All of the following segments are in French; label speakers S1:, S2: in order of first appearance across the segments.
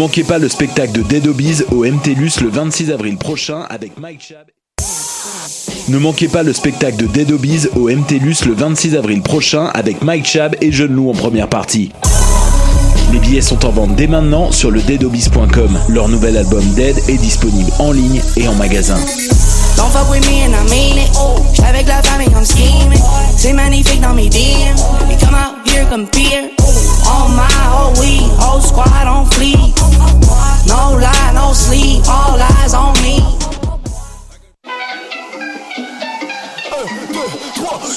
S1: manquez pas le spectacle de Dead Obies au MTLUS le 26 avril prochain avec Mike Chab. Ne manquez pas le spectacle de Dead Obies au MTLUS le 26 avril prochain avec Mike Chab et Jeune Loup en première partie. Les billets sont en vente dès maintenant sur le deadobis.com. Leur nouvel album Dead est disponible en ligne et en magasin.
S2: Don't fuck with me and I mean it. Avec la famille, I'm scheming. C'est magnifique dans mes DM. Come out here, compete. On my whole week, whole squad on fleek. No lie, no sleep, all eyes on me.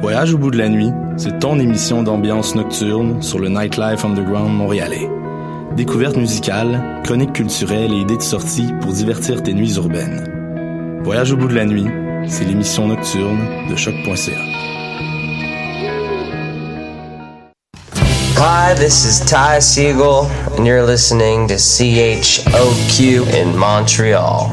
S3: Voyage au bout de la nuit, c'est ton émission d'ambiance nocturne sur le Nightlife Underground montréalais. Découvertes musicales, chroniques culturelles et idées de sortie pour divertir tes nuits urbaines. Voyage au bout de la nuit, c'est l'émission nocturne de choc.ca.
S4: Hi, this is Ty Siegel, and you're listening to CHOQ in Montreal.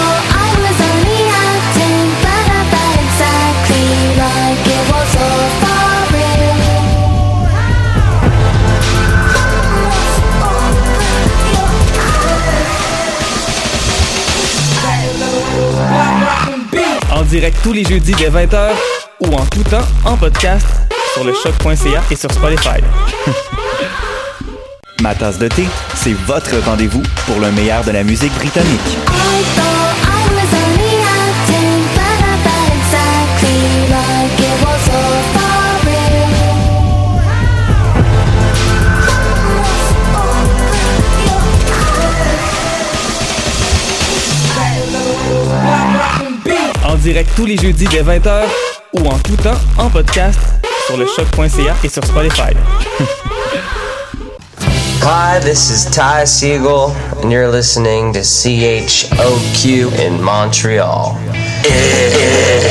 S5: Direct tous les jeudis dès 20h ou en tout temps en podcast sur le choc.ca et sur Spotify.
S6: Ma tasse de thé, c'est votre rendez-vous pour le meilleur de la musique britannique.
S5: Direct tous les jeudis dès 20h ou en tout temps en podcast sur le choc.ca et sur Spotify.
S4: Hi, this is Ty Siegel, and you're listening to CHOQ in Montreal.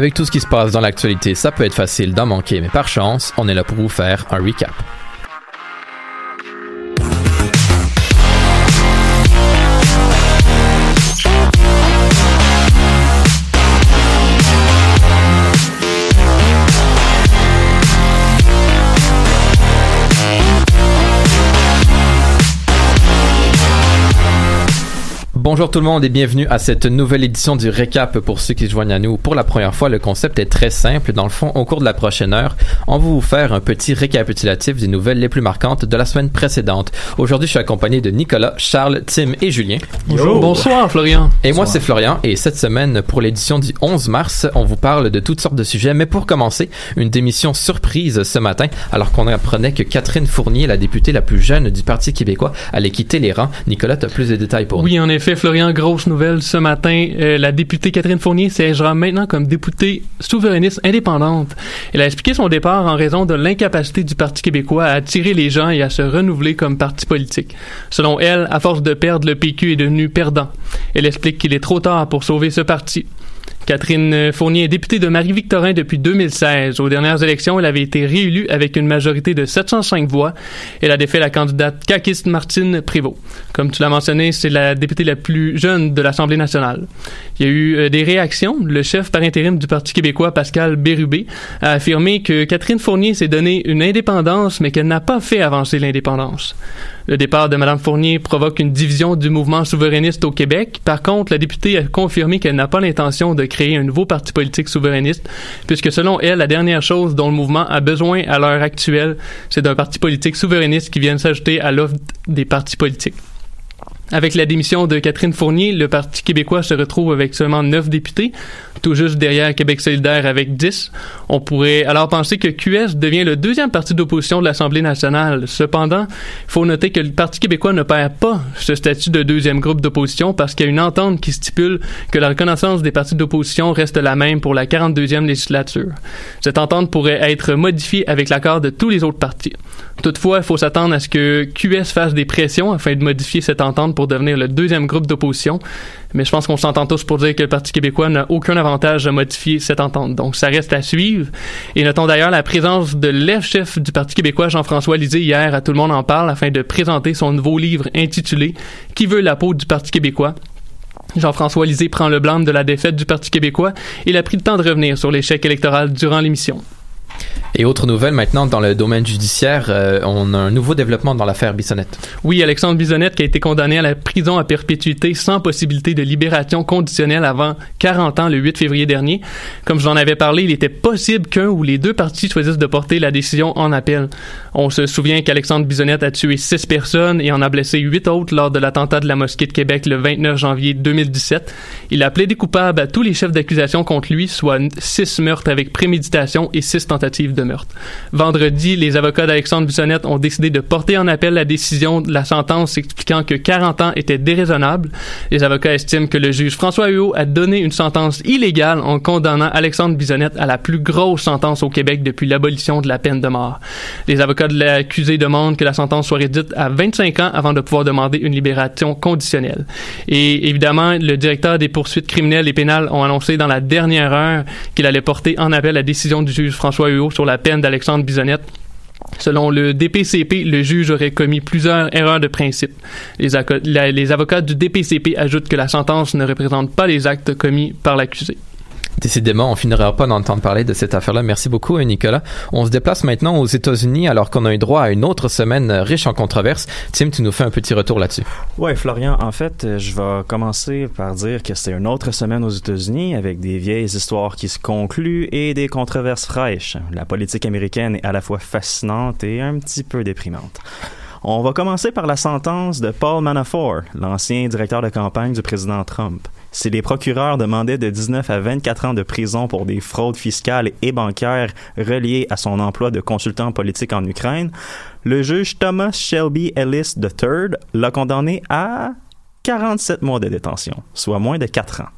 S7: Avec tout ce qui se passe dans l'actualité, ça peut être facile d'en manquer, mais par chance, on est là pour vous faire un recap. Bonjour tout le monde et bienvenue à cette nouvelle édition du récap pour ceux qui se joignent à nous pour la première fois. Le concept est très simple. Dans le fond, au cours de la prochaine heure, on va vous faire un petit récapitulatif des nouvelles les plus marquantes de la semaine précédente. Aujourd'hui, je suis accompagné de Nicolas, Charles, Tim et Julien.
S8: Bonjour. Bonsoir, Florian.
S7: Et moi, c'est Florian. Et cette semaine, pour l'édition du 11 mars, on vous parle de toutes sortes de sujets. Mais pour commencer, une démission surprise ce matin, alors qu'on apprenait que Catherine Fournier, la députée la plus jeune du Parti québécois, allait quitter les rangs. Nicolas, tu as plus de détails pour
S8: Oui, en effet Florian, grosse nouvelle ce matin. Euh, la députée Catherine Fournier siégera maintenant comme députée souverainiste indépendante. Elle a expliqué son départ en raison de l'incapacité du Parti québécois à attirer les gens et à se renouveler comme parti politique. Selon elle, à force de perdre, le PQ est devenu perdant. Elle explique qu'il est trop tard pour sauver ce parti. Catherine Fournier est députée de Marie-Victorin depuis 2016. Aux dernières élections, elle avait été réélue avec une majorité de 705 voix. Elle a défait la candidate caquiste Martine Prévost. Comme tu l'as mentionné, c'est la députée la plus jeune de l'Assemblée nationale. Il y a eu euh, des réactions. Le chef par intérim du Parti québécois, Pascal Bérubé, a affirmé que Catherine Fournier s'est donné une indépendance, mais qu'elle n'a pas fait avancer l'indépendance. Le départ de Mme Fournier provoque une division du mouvement souverainiste au Québec. Par contre, la députée a confirmé qu'elle n'a pas l'intention de créer un nouveau parti politique souverainiste, puisque selon elle, la dernière chose dont le mouvement a besoin à l'heure actuelle, c'est d'un parti politique souverainiste qui vienne s'ajouter à l'offre des partis politiques. Avec la démission de Catherine Fournier, le Parti québécois se retrouve avec seulement neuf députés, tout juste derrière Québec solidaire avec 10. On pourrait alors penser que QS devient le deuxième parti d'opposition de l'Assemblée nationale. Cependant, il faut noter que le Parti québécois ne perd pas ce statut de deuxième groupe d'opposition parce qu'il y a une entente qui stipule que la reconnaissance des partis d'opposition reste la même pour la 42e législature. Cette entente pourrait être modifiée avec l'accord de tous les autres partis. Toutefois, il faut s'attendre à ce que QS fasse des pressions afin de modifier cette entente devenir le deuxième groupe d'opposition. Mais je pense qu'on s'entend tous pour dire que le Parti québécois n'a aucun avantage à modifier cette entente. Donc, ça reste à suivre. Et notons d'ailleurs la présence de l'ex-chef du Parti québécois, Jean-François Lisée, hier à Tout le monde en parle afin de présenter son nouveau livre intitulé Qui veut la peau du Parti québécois? Jean-François Lisée prend le blâme de la défaite du Parti québécois. Il a pris le temps de revenir sur l'échec électoral durant l'émission.
S7: Et autre nouvelle maintenant dans le domaine judiciaire, euh, on a un nouveau développement dans l'affaire Bissonnette.
S8: Oui, Alexandre Bissonnette qui a été condamné à la prison à perpétuité sans possibilité de libération conditionnelle avant 40 ans le 8 février dernier. Comme je en avais parlé, il était possible qu'un ou les deux parties choisissent de porter la décision en appel. On se souvient qu'Alexandre Bissonnette a tué six personnes et en a blessé huit autres lors de l'attentat de la mosquée de Québec le 29 janvier 2017. Il a plaidé coupable à tous les chefs d'accusation contre lui, soit six meurtres avec préméditation et six tentatives de meurtre. Vendredi, les avocats d'Alexandre Bissonnette ont décidé de porter en appel la décision de la sentence expliquant que 40 ans était déraisonnable. Les avocats estiment que le juge François Huot a donné une sentence illégale en condamnant Alexandre Bissonnette à la plus grosse sentence au Québec depuis l'abolition de la peine de mort. Les avocats de l'accusé demandent que la sentence soit réduite à 25 ans avant de pouvoir demander une libération conditionnelle. Et évidemment, le directeur des poursuites criminelles et pénales ont annoncé dans la dernière heure qu'il allait porter en appel la décision du juge François Huot sur la peine d'Alexandre Bisonnette. Selon le DPCP, le juge aurait commis plusieurs erreurs de principe. Les, les, avocats du DPCP ajoutent que la sentence ne représente pas les actes commis par l'accusé.
S7: Décidément, on finira pas d'entendre parler de cette affaire-là. Merci beaucoup, Nicolas. On se déplace maintenant aux États-Unis alors qu'on a eu droit à une autre semaine riche en controverses. Tim, tu nous fais un petit retour là-dessus.
S9: Ouais, Florian, en fait, je vais commencer par dire que c'est une autre semaine aux États-Unis avec des vieilles histoires qui se concluent et des controverses fraîches. La politique américaine est à la fois fascinante et un petit peu déprimante. On va commencer par la sentence de Paul Manafort, l'ancien directeur de campagne du président Trump. Si les procureurs demandaient de 19 à 24 ans de prison pour des fraudes fiscales et bancaires reliées à son emploi de consultant politique en Ukraine, le juge Thomas Shelby Ellis III l'a condamné à 47 mois de détention, soit moins de 4 ans.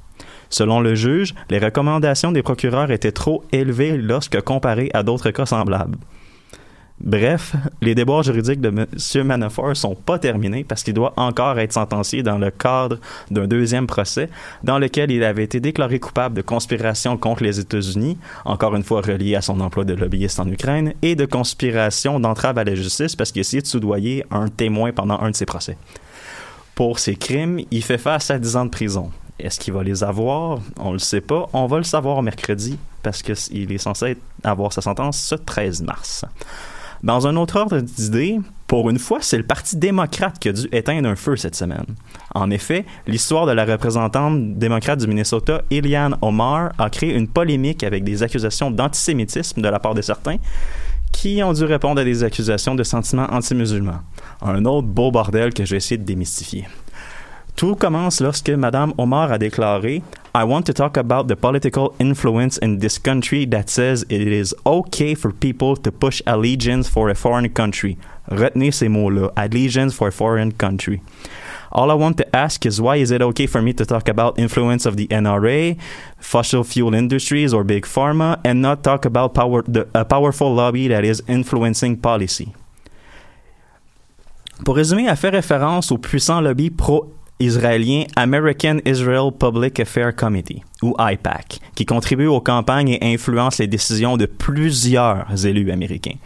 S9: Selon le juge, les recommandations des procureurs étaient trop élevées lorsque comparées à d'autres cas semblables. Bref, les déboires juridiques de M. Manafort sont pas terminés parce qu'il doit encore être sentencié dans le cadre d'un deuxième procès dans lequel il avait été déclaré coupable de conspiration contre les États-Unis, encore une fois relié à son emploi de lobbyiste en Ukraine, et de conspiration d'entrave à la justice parce qu'il a essayé de soudoyer un témoin pendant un de ses procès. Pour ces crimes, il fait face à 10 ans de prison. Est-ce qu'il va les avoir? On le sait pas. On va le savoir mercredi parce qu'il est censé avoir sa sentence ce 13 mars. Dans un autre ordre d'idées, pour une fois, c'est le Parti démocrate qui a dû éteindre un feu cette semaine. En effet, l'histoire de la représentante démocrate du Minnesota, Eliane Omar, a créé une polémique avec des accusations d'antisémitisme de la part de certains qui ont dû répondre à des accusations de sentiments anti-musulmans. Un autre beau bordel que je vais essayer de démystifier. Tout commence lorsque Mme Omar a déclaré I want to talk about the political influence in this country that says it is okay for people to push allegiance for a foreign country. Retenez ces mots-là, allegiance for a foreign country. All I want to ask is why is it okay for me to talk about influence of the NRA, fossil fuel industries, or big pharma, and not talk about power, the, a powerful lobby that is influencing policy? Pour résumer, elle fait référence au puissant lobby pro-israélien American Israel Public Affairs Committee, ou IPAC, qui contribue aux campagnes et influence les décisions de plusieurs élus américains.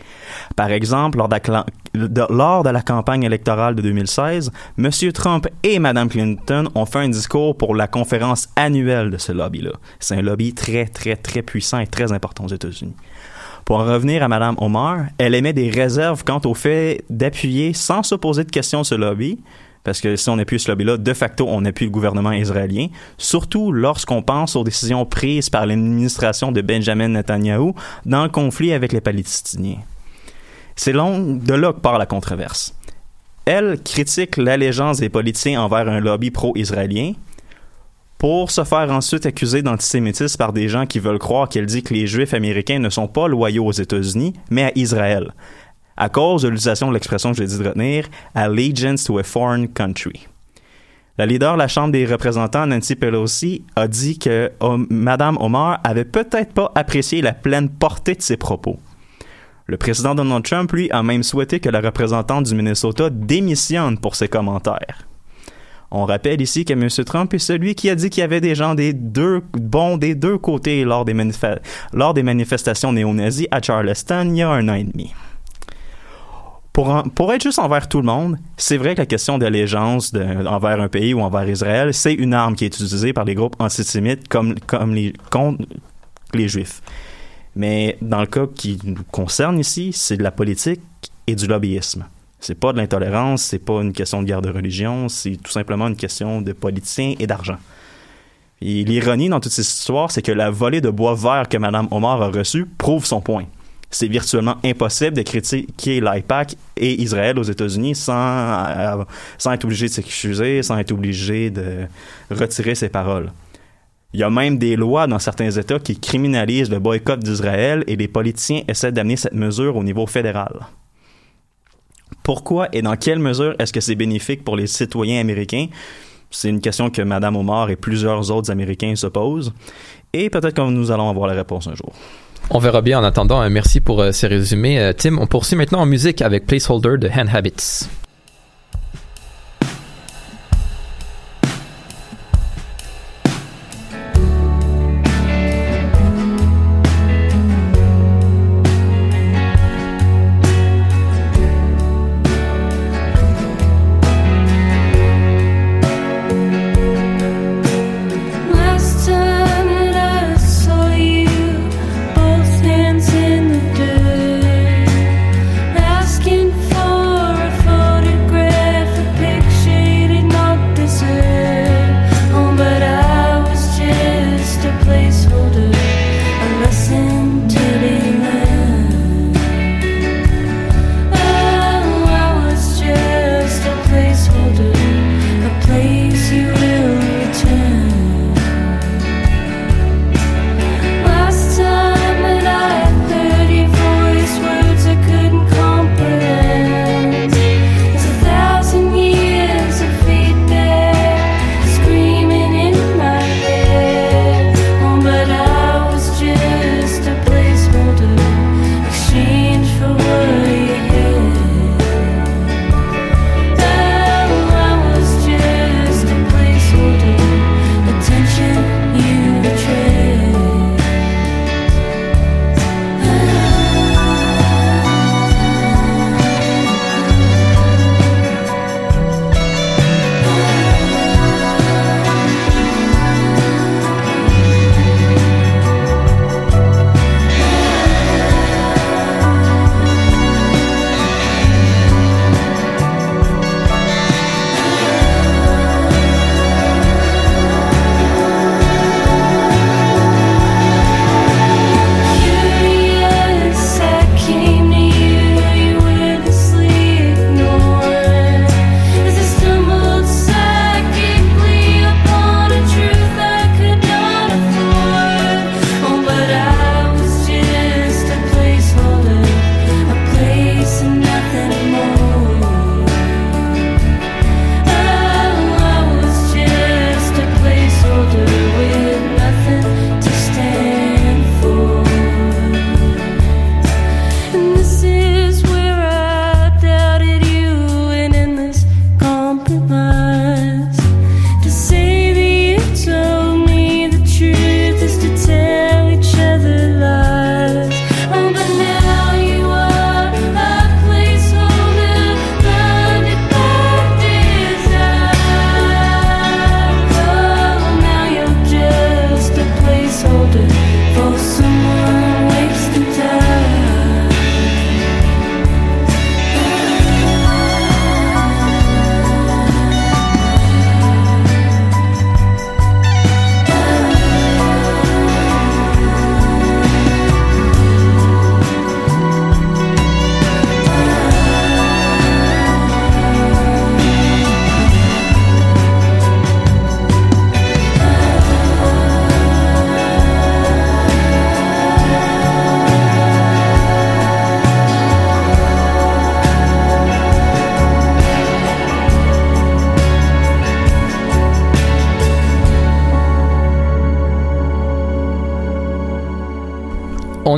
S9: Par exemple, lors de la campagne électorale de 2016, M. Trump et Mme Clinton ont fait un discours pour la conférence annuelle de ce lobby-là. C'est un lobby très, très, très puissant et très important aux États-Unis. Pour en revenir à Mme Omar, elle émet des réserves quant au fait d'appuyer sans se poser de questions ce lobby, parce que si on appuie ce lobby-là, de facto, on appuie le gouvernement israélien, surtout lorsqu'on pense aux décisions prises par l'administration de Benjamin Netanyahu dans le conflit avec les Palestiniens. C'est de là que part la controverse. Elle critique l'allégeance des politiciens envers un lobby pro-israélien, pour se faire ensuite accuser d'antisémitisme par des gens qui veulent croire qu'elle dit que les Juifs américains ne sont pas loyaux aux États-Unis, mais à Israël, à cause de l'utilisation de l'expression que j'ai dit de retenir, allegiance to a foreign country. La leader de la Chambre des représentants, Nancy Pelosi, a dit que oh, Mme Omar avait peut-être pas apprécié la pleine portée de ses propos. Le président Donald Trump, lui, a même souhaité que la représentante du Minnesota démissionne pour ses commentaires. On rappelle ici que M. Trump est celui qui a dit qu'il y avait des gens des deux bons des deux côtés lors des, lors des manifestations néo-nazis à Charleston il y a un an et demi. Pour, être juste envers tout le monde, c'est vrai que la question d'allégeance envers un pays ou envers Israël, c'est une arme qui est utilisée par les groupes antisémites comme, comme les, contre les Juifs. Mais dans le cas qui nous concerne ici, c'est de la politique et du lobbyisme. C'est pas de l'intolérance, c'est pas une question de guerre de religion, c'est tout simplement une question de politiciens et d'argent. Et l'ironie dans toute cette histoire, c'est que la volée de bois vert que Mme Omar a reçue prouve son point. C'est virtuellement impossible de critiquer l'IPAC et Israël aux États-Unis sans, euh, sans être obligé de s'excuser, sans être obligé de retirer ses paroles. Il y a même des lois dans certains États qui criminalisent le boycott d'Israël et les politiciens essaient d'amener cette mesure au niveau fédéral. Pourquoi et dans quelle mesure est-ce que c'est bénéfique pour les citoyens américains? C'est une question que Mme Omar et plusieurs autres Américains se posent. Et peut-être que nous allons avoir la réponse un jour.
S7: On verra bien en attendant. Merci pour euh, ces résumés. Euh, Tim, on poursuit maintenant en musique avec Placeholder de Hand Habits.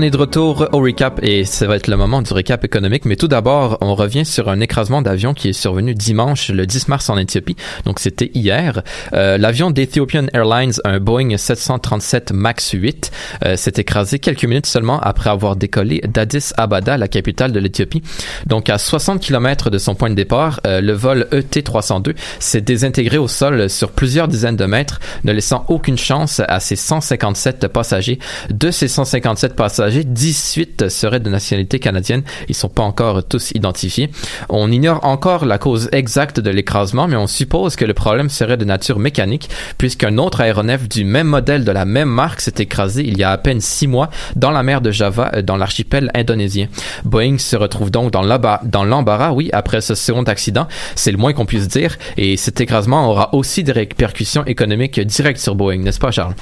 S7: Est de retour au recap et ça va être le moment du recap économique. Mais tout d'abord, on revient sur un écrasement d'avion qui est survenu dimanche, le 10 mars en Éthiopie. Donc c'était hier. Euh, L'avion d'Ethiopian Airlines, un Boeing 737 MAX 8, euh, s'est écrasé quelques minutes seulement après avoir décollé d'Addis Ababa, la capitale de l'Éthiopie. Donc à 60 km de son point de départ, euh, le vol ET302 s'est désintégré au sol sur plusieurs dizaines de mètres, ne laissant aucune chance à ses 157 passagers. De ces 157 passagers, 18 seraient de nationalité canadienne. Ils sont pas encore tous identifiés. On ignore encore la cause exacte de l'écrasement, mais on suppose que le problème serait de nature mécanique, puisqu'un autre aéronef du même modèle de la même marque s'est écrasé il y a à peine six mois dans la mer de Java, euh, dans l'archipel indonésien. Boeing se retrouve donc dans l'embarras, oui, après ce second accident. C'est le moins qu'on puisse dire. Et cet écrasement aura aussi des répercussions économiques directes sur Boeing, n'est-ce pas, Charles?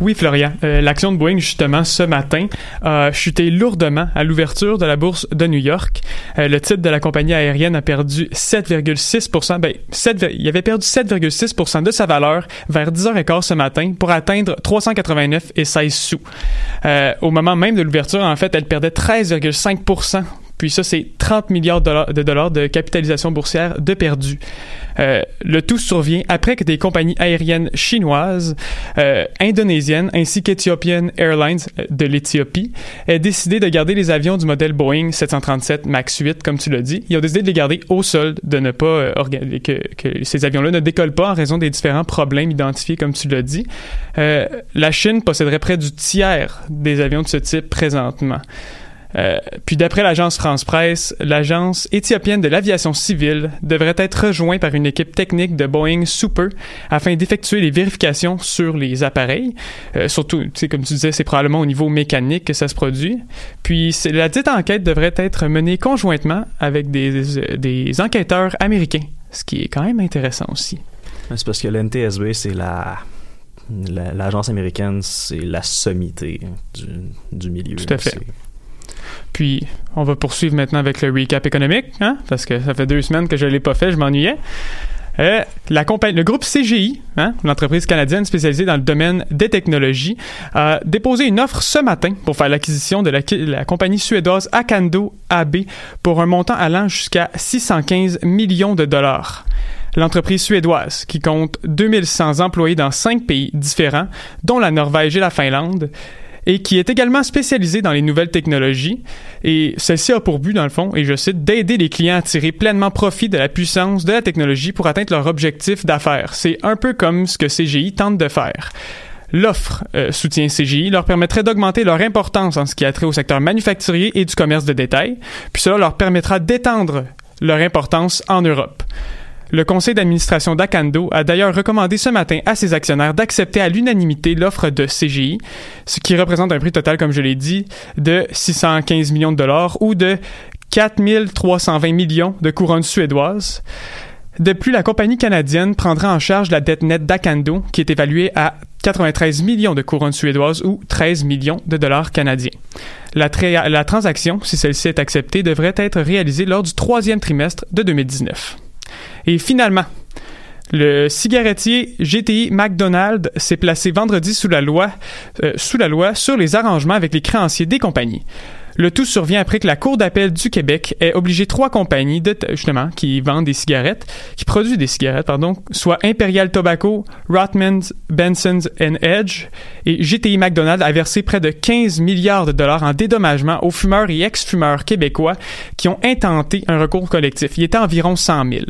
S10: Oui, Florian. Euh, L'action de Boeing, justement, ce matin, a chuté lourdement à l'ouverture de la bourse de New York. Euh, le titre de la compagnie aérienne a perdu 7,6 ben, 7, il avait perdu 7,6% de sa valeur vers 10h15 ce matin pour atteindre 389,16 sous. Euh, au moment même de l'ouverture, en fait, elle perdait 13,5 puis ça, c'est 30 milliards de dollars de capitalisation boursière de perdu. Euh, le tout survient après que des compagnies aériennes chinoises, euh, indonésiennes ainsi qu'Ethiopian Airlines euh, de l'Éthiopie aient décidé de garder les avions du modèle Boeing 737 MAX 8, comme tu l'as dit. Ils ont décidé de les garder au sol, de ne pas que, ces avions-là ne décollent pas en raison des différents problèmes identifiés, comme tu l'as dit. La Chine posséderait près du tiers des avions de ce type présentement. Euh, puis d'après l'agence France Presse, l'agence éthiopienne de l'aviation civile devrait être rejointe par une équipe technique de Boeing Super afin d'effectuer les vérifications sur les appareils. Euh, surtout, comme tu disais, c'est probablement au niveau mécanique que ça se produit. Puis la dite enquête devrait être menée conjointement avec des, des enquêteurs américains, ce qui est quand même intéressant aussi.
S9: C'est parce que l'NTSB, c'est la l'agence américaine, c'est la sommité du, du milieu.
S10: Tout à fait. Puis, on va poursuivre maintenant avec le recap économique, hein, parce que ça fait deux semaines que je ne l'ai pas fait, je m'ennuyais. Euh, la compagnie, le groupe CGI, hein, l'entreprise canadienne spécialisée dans le domaine des technologies, a déposé une offre ce matin pour faire l'acquisition de la, compagnie suédoise Akando AB pour un montant allant jusqu'à 615 millions de dollars. L'entreprise suédoise, qui compte 2100 employés dans cinq pays différents, dont la Norvège et la Finlande, et qui est également spécialisée dans les nouvelles technologies. Et celle-ci a pour but, dans le fond, et je cite, d'aider les clients à tirer pleinement profit de la puissance de la technologie pour atteindre leur objectif d'affaires. C'est un peu comme ce que CGI tente de faire. L'offre euh, soutien CGI leur permettrait d'augmenter leur importance en ce qui a trait au secteur manufacturier et du commerce de détail, puis cela leur permettra d'étendre leur importance en Europe. Le conseil d'administration d'Akando a d'ailleurs recommandé ce matin à ses actionnaires d'accepter à l'unanimité l'offre de CGI, ce qui représente un prix total, comme je l'ai dit, de 615 millions de dollars ou de 4320 millions de couronnes suédoises. De plus, la compagnie canadienne prendra en charge la dette nette d'Akando, qui est évaluée à 93 millions de couronnes suédoises ou 13 millions de dollars canadiens. La, la transaction, si celle-ci est acceptée, devrait être réalisée lors du troisième trimestre de 2019. Et finalement, le cigarettier GTI McDonald s'est placé vendredi euh, sous la loi sur les arrangements avec les créanciers des compagnies. Le tout survient après que la Cour d'appel du Québec ait obligé trois compagnies de, justement qui vendent des cigarettes, qui produisent des cigarettes, pardon, soit Imperial Tobacco, Rotmans, Benson's Edge et GTI McDonald à verser près de 15 milliards de dollars en dédommagement aux fumeurs et ex-fumeurs québécois qui ont intenté un recours collectif. Il était environ 100 000.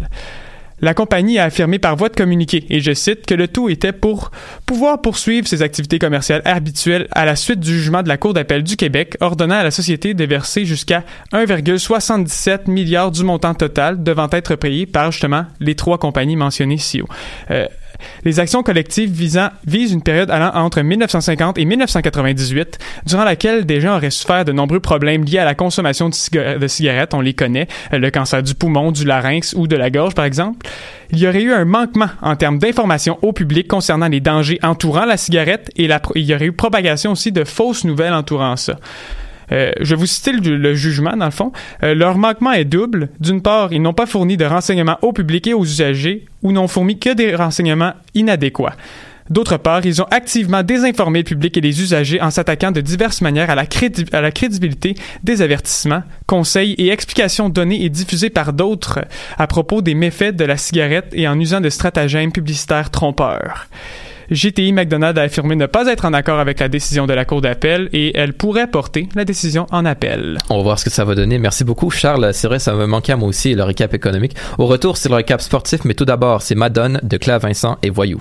S10: La compagnie a affirmé par voie de communiqué, et je cite, que le tout était pour pouvoir poursuivre ses activités commerciales habituelles à la suite du jugement de la Cour d'appel du Québec ordonnant à la société de verser jusqu'à 1,77 milliard du montant total devant être payé par justement les trois compagnies mentionnées ici. Euh, les actions collectives visant, visent une période allant entre 1950 et 1998, durant laquelle des gens auraient souffert de nombreux problèmes liés à la consommation de, cigarettes, on les connaît, euh, le cancer du poumon, du larynx ou de la gorge par exemple. Il y aurait eu un manquement en termes d'information au public concernant les dangers entourant la cigarette et il y aurait eu propagation aussi de fausses nouvelles entourant ça. Euh, je vous citer le, jugement, dans le fond. Euh, leur manquement est double. D'une part, ils n'ont pas fourni de renseignements au public et aux usagers ou n'ont fourni que des renseignements inadéquats. D'autre part, ils ont activement désinformé le public et les usagers en s'attaquant de diverses manières à la, à la crédibilité des avertissements, conseils et explications données et diffusées par d'autres à propos des méfaits de la cigarette et en usant de stratagèmes publicitaires trompeurs. GTI McDonald a affirmé ne pas être en accord avec la décision de la Cour d'appel et elle pourrait porter la décision en appel.
S7: On va voir ce que ça va donner. Merci beaucoup, Charles. C'est vrai, ça me manquait à moi aussi, le récap économique. Au retour, c'est le récap sportif, mais tout d'abord, c'est Madone de Claire Vincent et Voyou.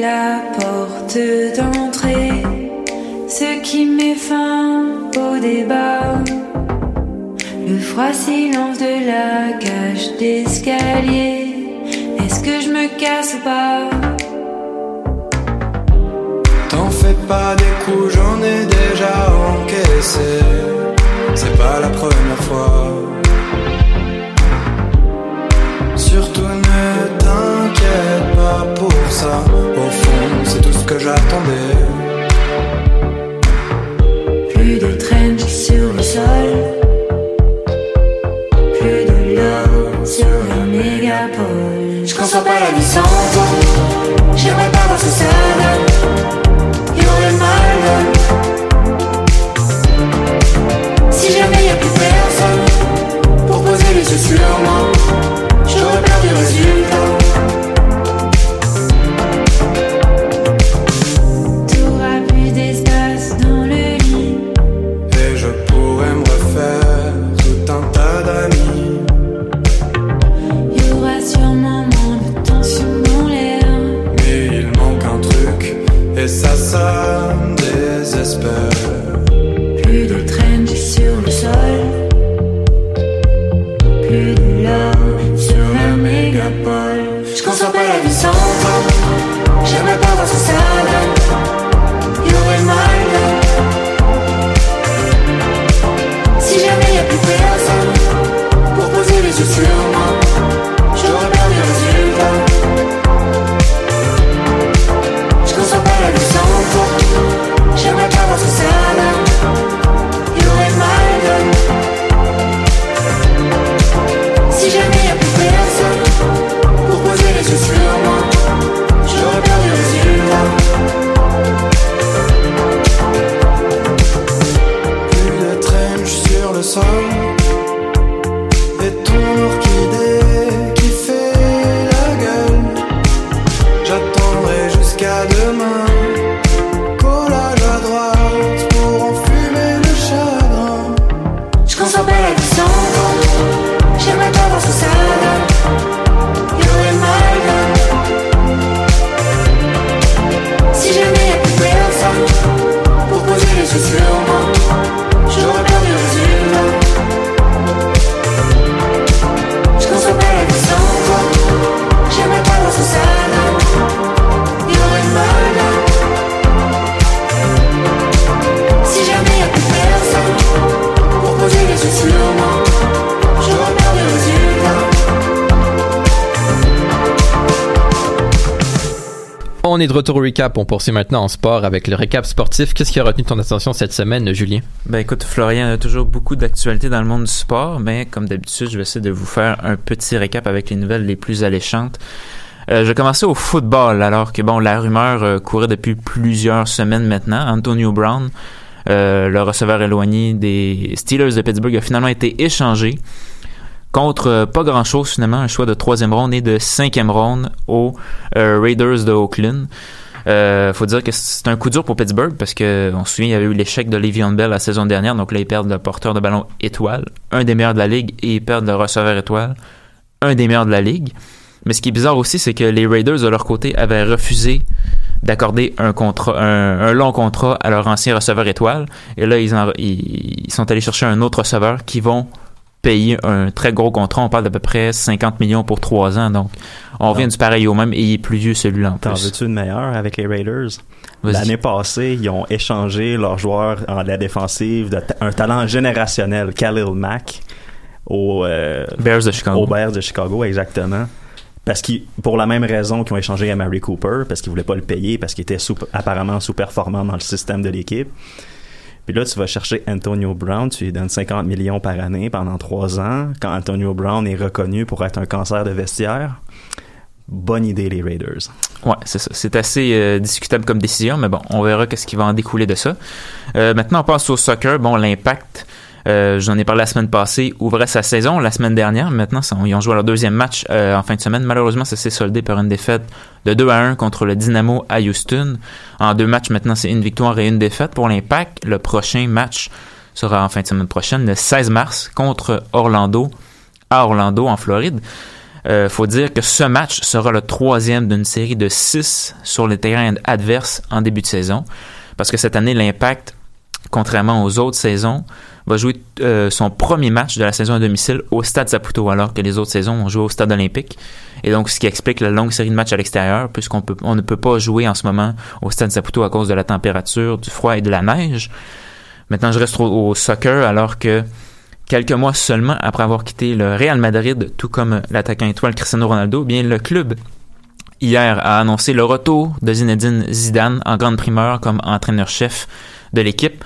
S2: La porte d'entrée, ce qui met fin au débat. Le froid silence de la cage d'escalier. Est-ce que je me casse ou pas?
S11: T'en fais pas des coups, j'en ai déjà encaissé. C'est pas la première fois.
S2: Poser les
S7: retour au recap. On poursuit maintenant en sport avec le récap sportif. Qu'est-ce qui a retenu ton attention cette semaine, Julien?
S12: Ben écoute, Florian, il y a toujours beaucoup d'actualités dans le monde du sport, mais comme d'habitude, je vais essayer de vous faire un petit récap avec les nouvelles les plus alléchantes. Euh, je commençais au football, alors que la rumeur euh, courait depuis plusieurs semaines maintenant. Antonio Brown, euh, le receveur éloigné des Steelers de Pittsburgh, a finalement été échangé contre euh, pas grand-chose finalement, un choix de troisième ronde et de cinquième ronde aux euh, Raiders de Oakland. Euh, faut dire que c'est un coup dur pour Pittsburgh parce que on se souvient il y avait eu l'échec de Le'Veon Bell la saison dernière, donc là ils perdent le porteur de ballon étoile, un des meilleurs de la ligue, et ils perdent le receveur étoile, un des meilleurs de la ligue. Mais ce qui est bizarre aussi, c'est que les Raiders, de leur côté, avaient refusé d'accorder un contrat, un, long contrat à leur ancien receveur étoile. Et là, ils, ils, ils sont allés chercher un autre receveur qui vont payer un très gros contrat. On parle d'à peu près 50 millions pour trois ans. Donc, on revient
S9: Non.
S12: du pareil au même et il est plus vieux celui-là en
S9: T'en veux-tu une meilleure avec les Raiders? L'année passée, ils ont échangé leur joueur en la défensive, de un talent générationnel, Khalil Mack, aux euh,
S12: Bears de Chicago.
S9: Aux Bears de Chicago, exactement. Parce qu'ils, pour la même raison qu'ils ont échangé à Mary Cooper, parce qu'ils voulaient pas le payer, parce qu'il était sous- apparemment sous-performant dans le système de l'équipe. Puis là, tu vas chercher Antonio Brown, tu lui donnes 50 millions par année pendant trois ans, quand Antonio Brown est reconnu pour être un cancer de vestiaire. Bonne idée, les Raiders.
S12: Ouais, c'est ça. C'est assez euh, discutable comme décision, mais bon, on verra qu'est-ce qui va en découler de ça. Euh, maintenant, on passe au soccer. Bon, l'impact, euh, j'en ai parlé la semaine passée, ouvrait sa saison la semaine dernière. Maintenant, ils ont joué leur deuxième match euh, en fin de semaine. Malheureusement, ça s'est soldé par une défaite de 2 à 1 contre le Dynamo à Houston. En deux matchs, maintenant, c'est une victoire et une défaite pour l'impact. Le prochain match sera en fin de semaine prochaine, le 16 mars, contre Orlando, à Orlando, en Floride. Euh, faut dire que ce match sera le troisième d'une série de six sur le terrain adverse en début de saison. Parce que cette année, l'Impact, contrairement aux autres saisons, va jouer euh, son premier match de la saison à domicile au Stade Saputo, alors que les autres saisons ont joué au Stade olympique. Et donc, ce qui explique la longue série de matchs à l'extérieur, puisqu'on ne peut pas jouer en ce moment au Stade Saputo à cause de la température, du froid et de la neige. Maintenant, je reste au, au soccer, alors que quelques mois seulement après avoir quitté le Real Madrid, tout comme l'attaquant étoile Cristiano Ronaldo, bien le club hier a annoncé le retour de Zinedine Zidane en grande primeur comme entraîneur-chef de l'équipe.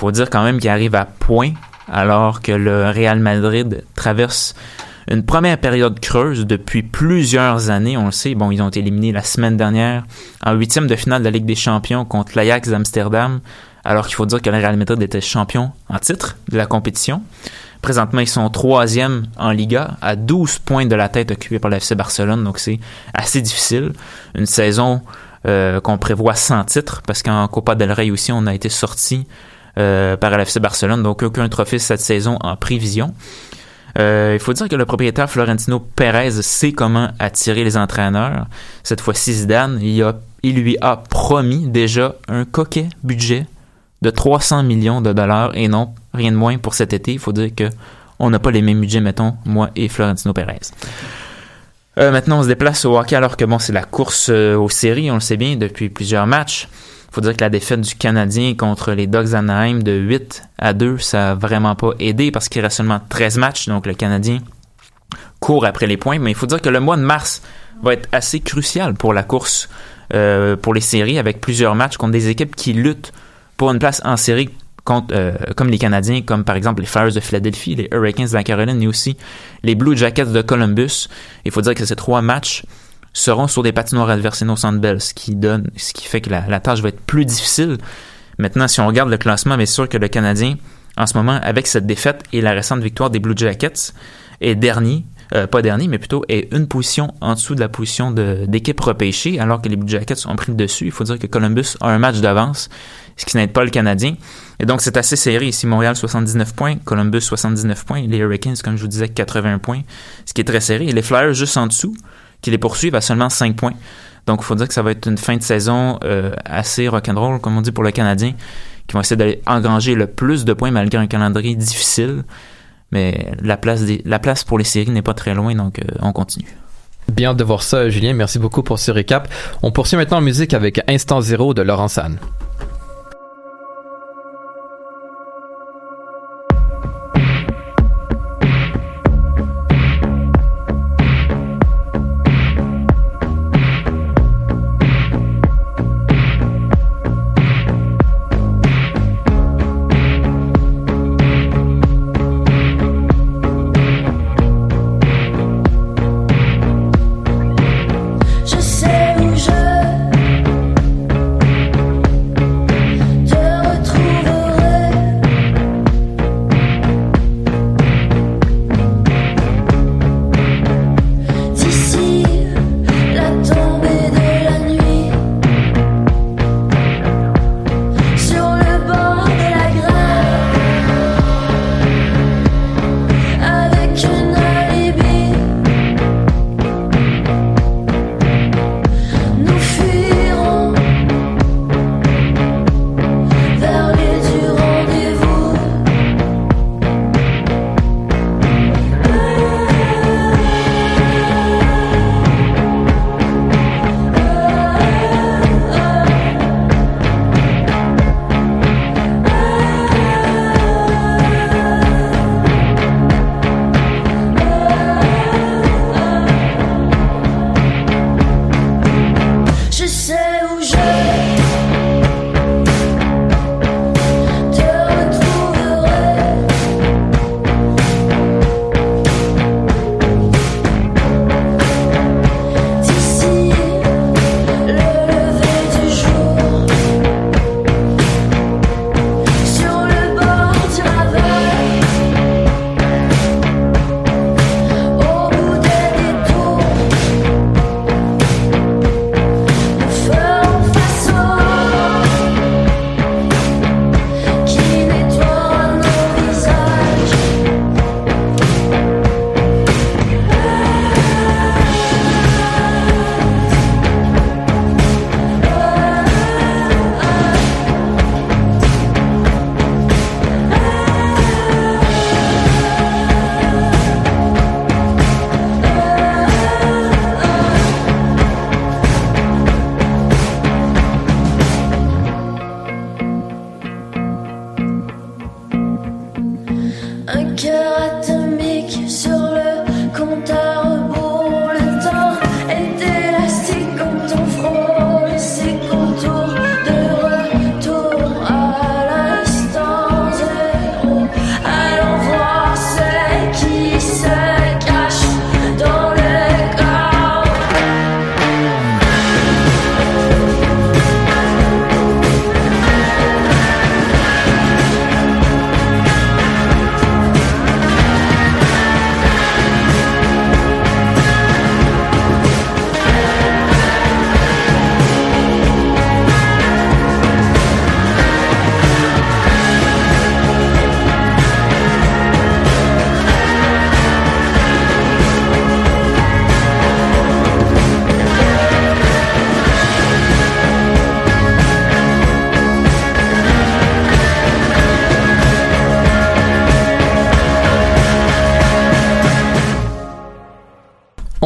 S12: Faut dire quand même qu'il arrive à point alors que le Real Madrid traverse une première période creuse depuis plusieurs années. On le sait, bon, ils ont été éliminés la semaine dernière en huitième de finale de la Ligue des Champions contre l'Ajax d'Amsterdam, alors qu'il faut dire que le Real Madrid était champion en titre de la compétition. Présentement, ils sont troisième en Liga, à 12 points de la tête occupée par l'FC Barcelone, donc c'est assez difficile. Une saison euh, qu'on prévoit sans titre, parce qu'en Copa del Rey aussi, on a été sorti par l'FC Barcelone, donc aucun trophée cette saison en prévision. Euh, il faut dire que le propriétaire Florentino Pérez sait comment attirer les entraîneurs. Cette fois-ci, Zidane, il, il lui a promis déjà un coquet budget de 300 millions de dollars et non rien de moins pour cet été. Il faut dire que on n'a pas les mêmes budgets, mettons, moi et Florentino Pérez. Euh, maintenant, on se déplace au hockey alors que bon, c'est la course euh, aux séries, on le sait bien, depuis plusieurs matchs. Faut dire que la défaite du Canadien contre les Dogs Anaheim de 8 à 2, ça a vraiment pas aidé parce qu'il reste seulement 13 matchs, donc le Canadien court après les points. Mais il faut dire que le mois de mars va être assez crucial pour la course euh, pour les séries avec plusieurs matchs contre des équipes qui luttent pour une place en série contre, euh, comme les Canadiens, comme par exemple les Flyers de Philadelphie, les Hurricanes de la Caroline, mais aussi les Blue Jackets de Columbus. Il faut dire que ces trois matchs seront sur des patinoires adverses et non Centre Bell, ce qui donne, ce qui fait que la, tâche va être plus difficile. Maintenant, si on regarde le classement, bien sûr que le Canadien, en ce moment, avec cette défaite et la récente victoire des Blue Jackets, est dernier, euh, pas dernier, mais plutôt est une position en dessous de la position d'équipe repêchée, alors que les Blue Jackets ont pris le dessus. Il faut dire que Columbus a un match d'avance, ce qui n'aide pas le Canadien. Et donc, c'est assez serré ici. Montréal, 79 points. Columbus, 79 points. Les Hurricanes, comme je vous disais, 80 points. Ce qui est très serré. Et les Flyers, juste en dessous, qui les poursuivent à seulement 5 points. Donc, il faut dire que ça va être une fin de saison euh, assez rock'n'roll, comme on dit pour le Canadien, qui vont essayer d'aller engranger le plus de points malgré un calendrier difficile. Mais la place, pour les séries n'est pas très loin, donc euh, on continue.
S7: Bien de voir ça, Julien. Merci beaucoup pour ce récap. On poursuit maintenant en musique avec Instant Zéro de Laurent San.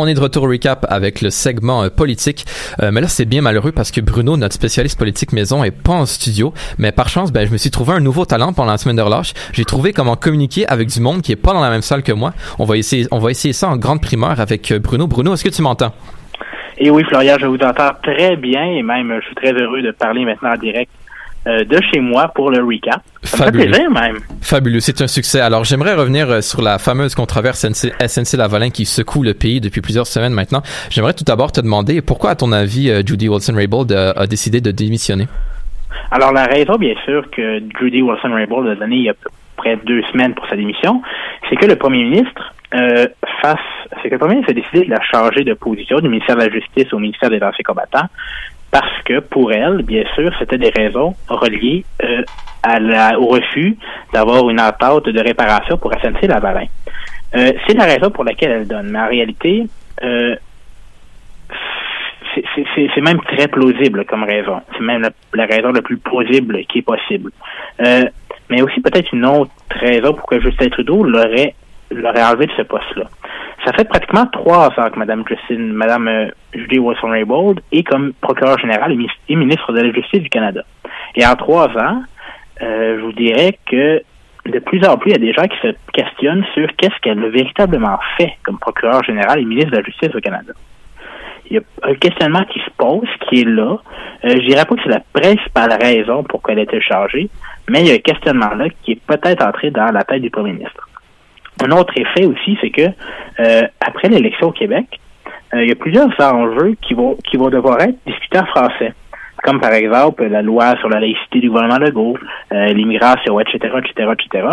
S7: On est de retour au recap avec le segment euh, politique. Euh, mais là, c'est bien malheureux parce que Bruno, notre spécialiste politique maison, est pas en studio. Mais par chance, ben, je me suis trouvé un nouveau talent pendant la semaine de relâche. J'ai trouvé comment communiquer avec du monde qui est pas dans la même salle que moi. On va essayer, on va essayer ça en grande primeur avec euh, Bruno. Bruno, est-ce que tu m'entends?
S13: Et oui, Florian, je vous entends très bien et même je suis très heureux de parler maintenant en direct de chez moi pour le recap. Ça me fait
S7: Fabuleux.
S13: plaisir même.
S7: Fabuleux, c'est un succès. Alors, j'aimerais revenir euh, sur la fameuse controverse SNC, Lavalin qui secoue le pays depuis plusieurs semaines maintenant. J'aimerais tout d'abord te demander pourquoi, à ton avis, euh, Judy Wilson-Raybould euh, a décidé de démissionner?
S13: Alors, la raison, bien sûr, que Judy Wilson-Raybould a donnée il y a près deux semaines pour sa démission, c'est que le premier ministre euh, face, c'est que le premier ministre a décidé de la changer de position du ministère de la Justice au ministère des Anciens combattants parce que pour elle, bien sûr, c'était des raisons reliées euh, au refus d'avoir une entente de réparation pour SNC Lavalin. Euh, c'est la raison pour laquelle elle donne, mais en réalité, euh, c'est- même très plausible comme raison. C'est même la, la raison la plus plausible qui est possible. Euh, mais aussi peut-être une autre raison pourquoi Justin Trudeau l'aurait l'aurait enlevé de ce poste-là. Ça fait pratiquement trois ans que Mme Justine, Mme euh, Judy Wilson-Raybould est comme procureur général et, ministre de la Justice du Canada. Et en trois ans, euh, je vous dirais que de plus en plus, il y a des gens qui se questionnent sur qu'est-ce qu'elle a véritablement fait comme procureur général et ministre de la Justice au Canada. Il y a un questionnement qui se pose, qui est là. Euh, je dirais pas que c'est la principale raison pour qu'elle ait été changée, mais il y a un questionnement là qui est peut-être entré dans la tête du premier ministre. Un autre effet aussi, c'est que euh, après l'élection au Québec, euh, il y a plusieurs enjeux qui vont qui vont devoir être discutés en français. Comme par exemple la loi sur la laïcité du gouvernement Legault, euh, l'immigration, etc., etc., etc.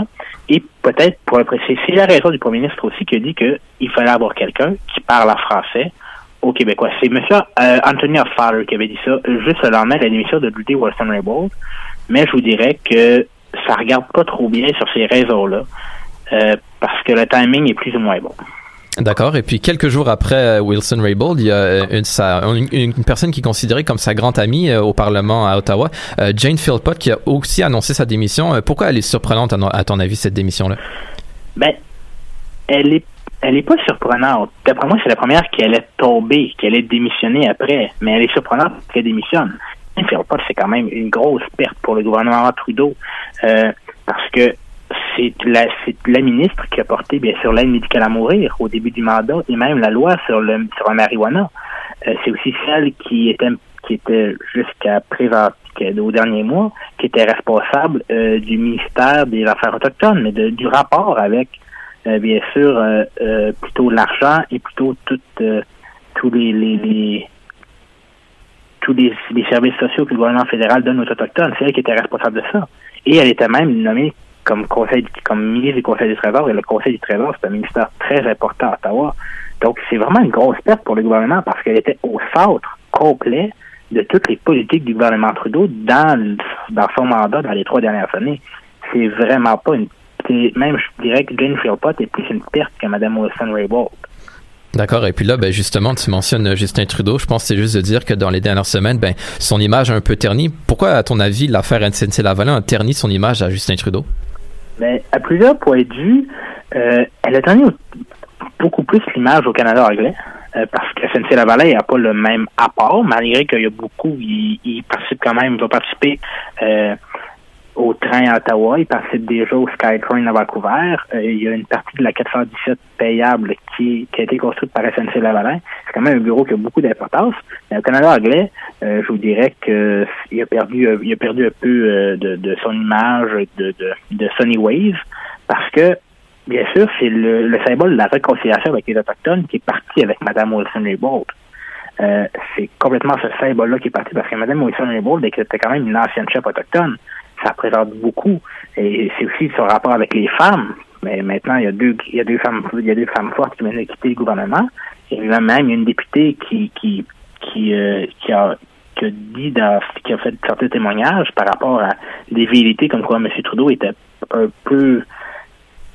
S13: Et peut-être pour le préciser, c'est la raison du premier ministre aussi qui a dit qu'il fallait avoir quelqu'un qui parle en français aux Québécois. C'est M. Euh, Anthony Fowler qui avait dit ça juste le lendemain de la démission de Judy Wilson-Raybould. Mais je vous dirais que ça regarde pas trop bien sur ces réseaux-là euh, parce que le timing est plus ou moins bon.
S7: D'accord. Et puis quelques jours après euh, Wilson Raybould, il y a euh, une, sa- une, une personne qui est considérée comme sa grande amie au Parlement à Ottawa, Jane Philpott, qui a aussi annoncé sa démission. Pourquoi elle est surprenante à, ton avis cette démission-là?
S13: Ben, elle est elle est pas surprenante. D'après moi, c'est la première qui allait tomber, qui allait démissionner après. Mais elle est surprenante qu'elle démissionne. Jane Philpott, c'est quand même une grosse perte pour le gouvernement Trudeau. euh, parce que c'est la, la ministre qui a porté, bien sûr, l'aide médicale à mourir au début du mandat et même la loi sur le sur la marijuana. Euh, c'est aussi celle qui était qui était jusqu'à au dernier mois, qui était responsable euh, du ministère des Affaires autochtones, mais de- du rapport avec, euh, bien sûr, plutôt l'argent et plutôt tout, tous les, tous les services sociaux que le gouvernement fédéral donne aux Autochtones. C'est elle qui était responsable de ça. Et elle était même nommée comme ministre du Conseil du Trésor et le Conseil du Trésor, c'est un ministère très important à Ottawa. Donc c'est vraiment une grosse perte pour le gouvernement parce qu'elle était au centre complet de toutes les politiques du gouvernement Trudeau dans dans son mandat dans les trois dernières années. C'est vraiment pas une même je dirais que Jane Philpott est plus une perte que Mme Wilson Raybould.
S7: D'accord. Et puis là, ben, justement, tu mentionnes euh, Justin Trudeau. Je pense que c'est juste de dire que dans les dernières semaines, ben, son image a un peu terni. Pourquoi, à ton avis, l'affaire SNC Lavalin a terni son image à Justin Trudeau?
S13: Mais à plusieurs points de vue, euh, elle a donné beaucoup plus l'image au Canada anglais. euh, parce que SNC Lavalin n'a pas le même apport, malgré qu'il y a beaucoup, ils, ils participent quand même, ils ont participé euh, au train à Ottawa, ils participent déjà au SkyTrain à Vancouver. Euh, il y a une partie de la 417 payable qui, qui a été construite par SNC Lavalin. C'est quand même un bureau qui a beaucoup d'importance. Mais au Canada anglais, euh, je vous dirais que il a perdu, euh, il a perdu un peu euh, de, de son image de, de, de Sunny Wave parce que bien sûr, c'est le, le symbole de la réconciliation avec les Autochtones qui est parti avec Mme Wilson-Raybould. Euh, c'est complètement ce symbole-là qui est parti parce que Mme Wilson-Raybould était quand même une ancienne chef autochtone. Ça représente beaucoup. Et c'est aussi son rapport avec les femmes. Mais maintenant, il y a deux, il y a deux femmes, il y a deux femmes fortes qui viennent de quitter le gouvernement. Et même, il y a une députée qui, qui, qui, euh, a, qui a dit dans, qui a fait certains témoignages par rapport à des vérités comme quoi M. Trudeau était un peu,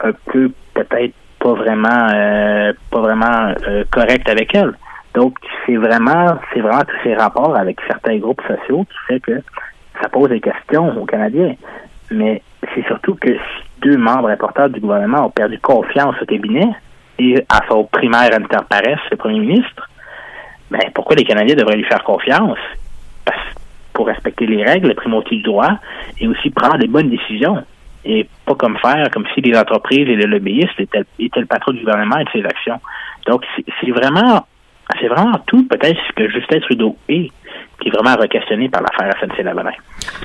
S13: un peu peut-être pas vraiment, euh, pas vraiment euh, correct avec elle. Donc c'est vraiment, c'est vraiment tous ces rapports avec certains groupes sociaux qui fait que ça pose des questions aux Canadiens. Mais c'est surtout que si deux membres importants du gouvernement ont perdu confiance au cabinet, et à son primaire inter pares, le premier ministre, ben, pourquoi les Canadiens devraient lui faire confiance? Pour respecter les règles, le primauté du droit, et aussi prendre les bonnes décisions. Et pas comme faire, comme si les entreprises et les lobbyistes étaient, le patron du gouvernement et de ses actions. Donc, c'est vraiment, c'est vraiment tout, peut-être, ce que Justin Trudeau est, qui est vraiment re-questionné par l'affaire SNC-Lavalin.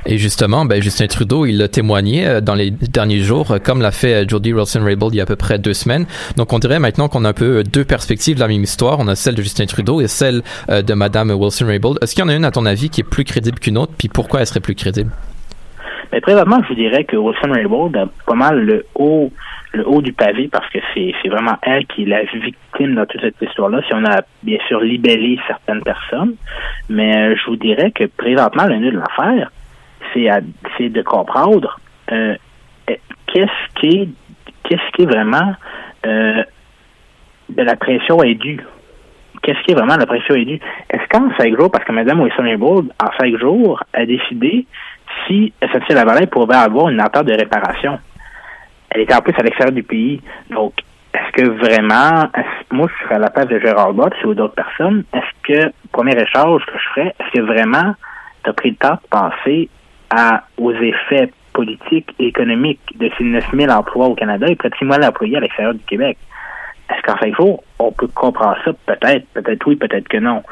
S7: Et justement, ben, Justin Trudeau, il l'a témoigné euh, dans les derniers jours, euh, comme l'a fait euh, Jody Wilson-Raybould il y a à peu près deux semaines. Donc, on dirait maintenant qu'on a un peu deux perspectives de la même histoire. On a celle de Justin Trudeau et celle de Madame Wilson-Raybould. Est-ce qu'il y en a une, à ton avis, qui est plus crédible qu'une autre? Puis pourquoi elle serait plus crédible?
S13: Mais présentement, je vous dirais que Wilson Raybould a pas mal le haut, le haut du pavé parce que c'est, vraiment elle qui est la victime dans toute cette histoire-là. Si on a bien sûr libellé certaines personnes, mais euh, je vous dirais que présentement, le nœud de l'affaire, c'est, de comprendre euh, qu'est-ce qui est, qu'est-ce qui est vraiment euh, de la pression indue. Qu'est-ce qui est vraiment la pression indue? Est-ce qu'en cinq jours, parce que Mme Wilson Raybould, en cinq jours, a décidé si SNC Lavalin pouvait avoir une entente de réparation. Elle était en plus à l'extérieur du pays. Donc, est-ce que vraiment, moi, je serais à la place de Gérard Bott ou d'autres personnes, est-ce que, premier échange que je ferais, est-ce que vraiment tu as pris le temps de penser aux effets politiques et économiques de ces 9 000 emplois au Canada et près de 6 000 employés à l'extérieur du Québec? Est-ce qu'en cinq jours, on peut comprendre ça? Peut-être, peut-être oui, peut-être que non.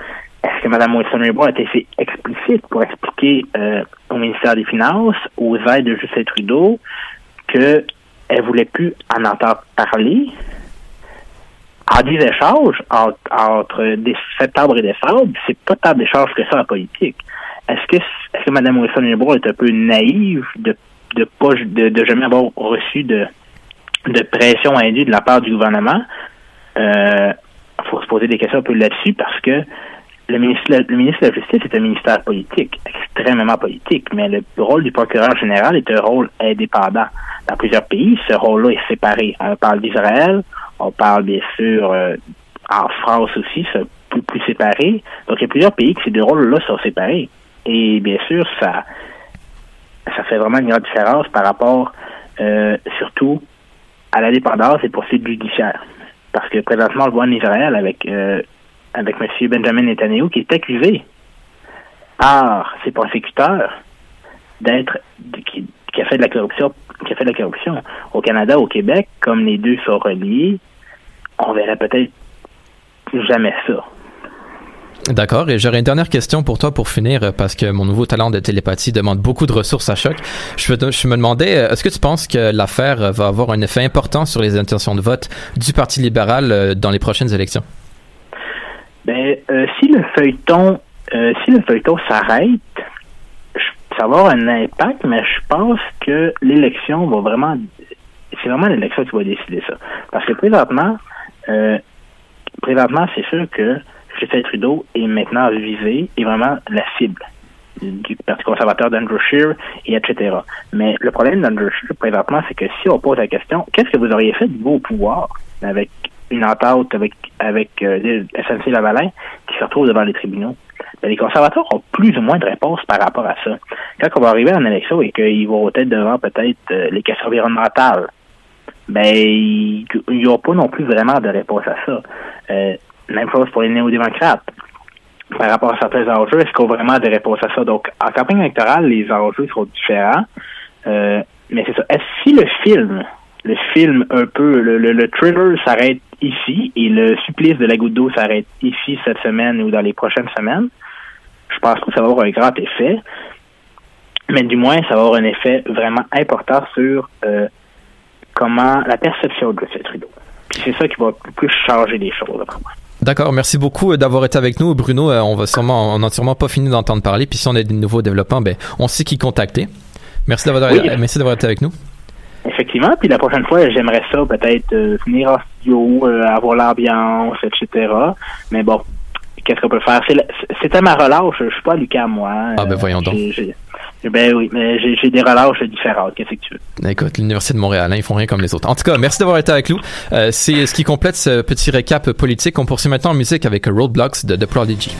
S13: Est-ce que Mme Wilson-Raybould a été assez explicite pour expliquer euh, au ministère des Finances, aux aides de Justin Trudeau, qu'elle voulait plus en entendre parler? En des échanges entre, entre septembre et décembre, c'est pas tant d'échanges que ça en politique. Est-ce que est-ce que Mme Wilson-Raybould est un peu naïve de de pas de, de jamais avoir reçu de de pression indue de la part du gouvernement? Euh, faut se poser des questions un peu là-dessus parce que le ministre, le ministre de la Justice est un ministère politique, extrêmement politique, mais le rôle du procureur général est un rôle indépendant. Dans plusieurs pays, ce rôle-là est séparé. On parle d'Israël, on parle bien sûr euh, en France aussi, c'est plus, séparé. Donc il y a plusieurs pays que ces deux rôles-là sont séparés. Et bien sûr, ça ça fait vraiment une grande différence par rapport euh, surtout à l'indépendance et poursuites judiciaires. Parce que présentement, on le voit en Israël avec euh, avec M. Benjamin Netanyahu qui est accusé par ses persécuteurs d'être qui, qui a fait de la corruption qui a fait de la corruption. Au Canada, au Québec, comme les deux sont reliés, on verrait peut-être jamais ça.
S7: D'accord. Et j'aurais une dernière question pour toi pour finir, parce que mon nouveau talent de télépathie demande beaucoup de ressources à choc. Je, je me demandais, est-ce que tu penses que l'affaire va avoir un effet important sur les intentions de vote du Parti libéral euh, dans les prochaines élections?
S13: Ben, euh, si le feuilleton, euh, si le feuilleton s'arrête, ça va avoir un impact, mais je pense que l'élection va vraiment, c'est vraiment l'élection qui va décider ça. Parce que présentement, euh, présentement, c'est sûr que Justin Trudeau est maintenant visé, est vraiment la cible du Parti conservateur d'Andrew Scheer, et etc. Mais le problème d'Andrew Scheer, présentement, c'est que si on pose la question, qu'est-ce que vous auriez fait de vous au pouvoir avec une entente avec avec euh, SNC Lavalin qui se retrouve devant les tribunaux? Ben, les conservateurs ont plus ou moins de réponses par rapport à ça. Quand on va arriver en élection et qu'ils vont être devant peut-être euh, les questions environnementales, ben il n'y aura pas non plus vraiment de réponse à ça. Euh, même chose pour les néo-démocrates. Par rapport à certains enjeux, est-ce qu'on a vraiment des réponses à ça? Donc, en campagne électorale, les enjeux sont différents. Euh, mais c'est ça. Est-ce si le film, le film un peu, le, le, le thriller s'arrête ici et le supplice de la goutte d'eau s'arrête ici cette semaine ou dans les prochaines semaines, je pense que ça va avoir un grand effet. Mais du moins, ça va avoir un effet vraiment important sur euh, comment la perception de M. Trudeau. Puis c'est ça qui va le plus changer les choses, d'après moi.
S7: D'accord, merci beaucoup euh, d'avoir été avec nous, Bruno. Euh, on va sûrement, on n'a sûrement pas fini d'entendre parler. Puis si on a des nouveaux développements, ben, on sait qui contacter. Merci d'avoir,
S13: Oui.
S7: merci d'avoir été avec nous.
S13: Effectivement, puis la prochaine fois, j'aimerais ça peut-être euh, venir en studio, euh, avoir l'ambiance, etc. Mais bon, qu'est-ce qu'on peut faire? C'était ma relâche, je suis pas à l'UQAM, moi.
S7: Ah ben voyons donc.
S13: J'ai- j'ai- Ben oui, mais j'ai j'ai des relâches différentes, qu'est-ce que tu veux?
S7: Écoute, l'Université de Montréal, hein, ils font rien comme les autres. En tout cas, merci d'avoir été avec nous. Euh, c'est ce qui complète ce petit récap politique. On poursuit maintenant en musique avec Roadblocks de The Prodigy.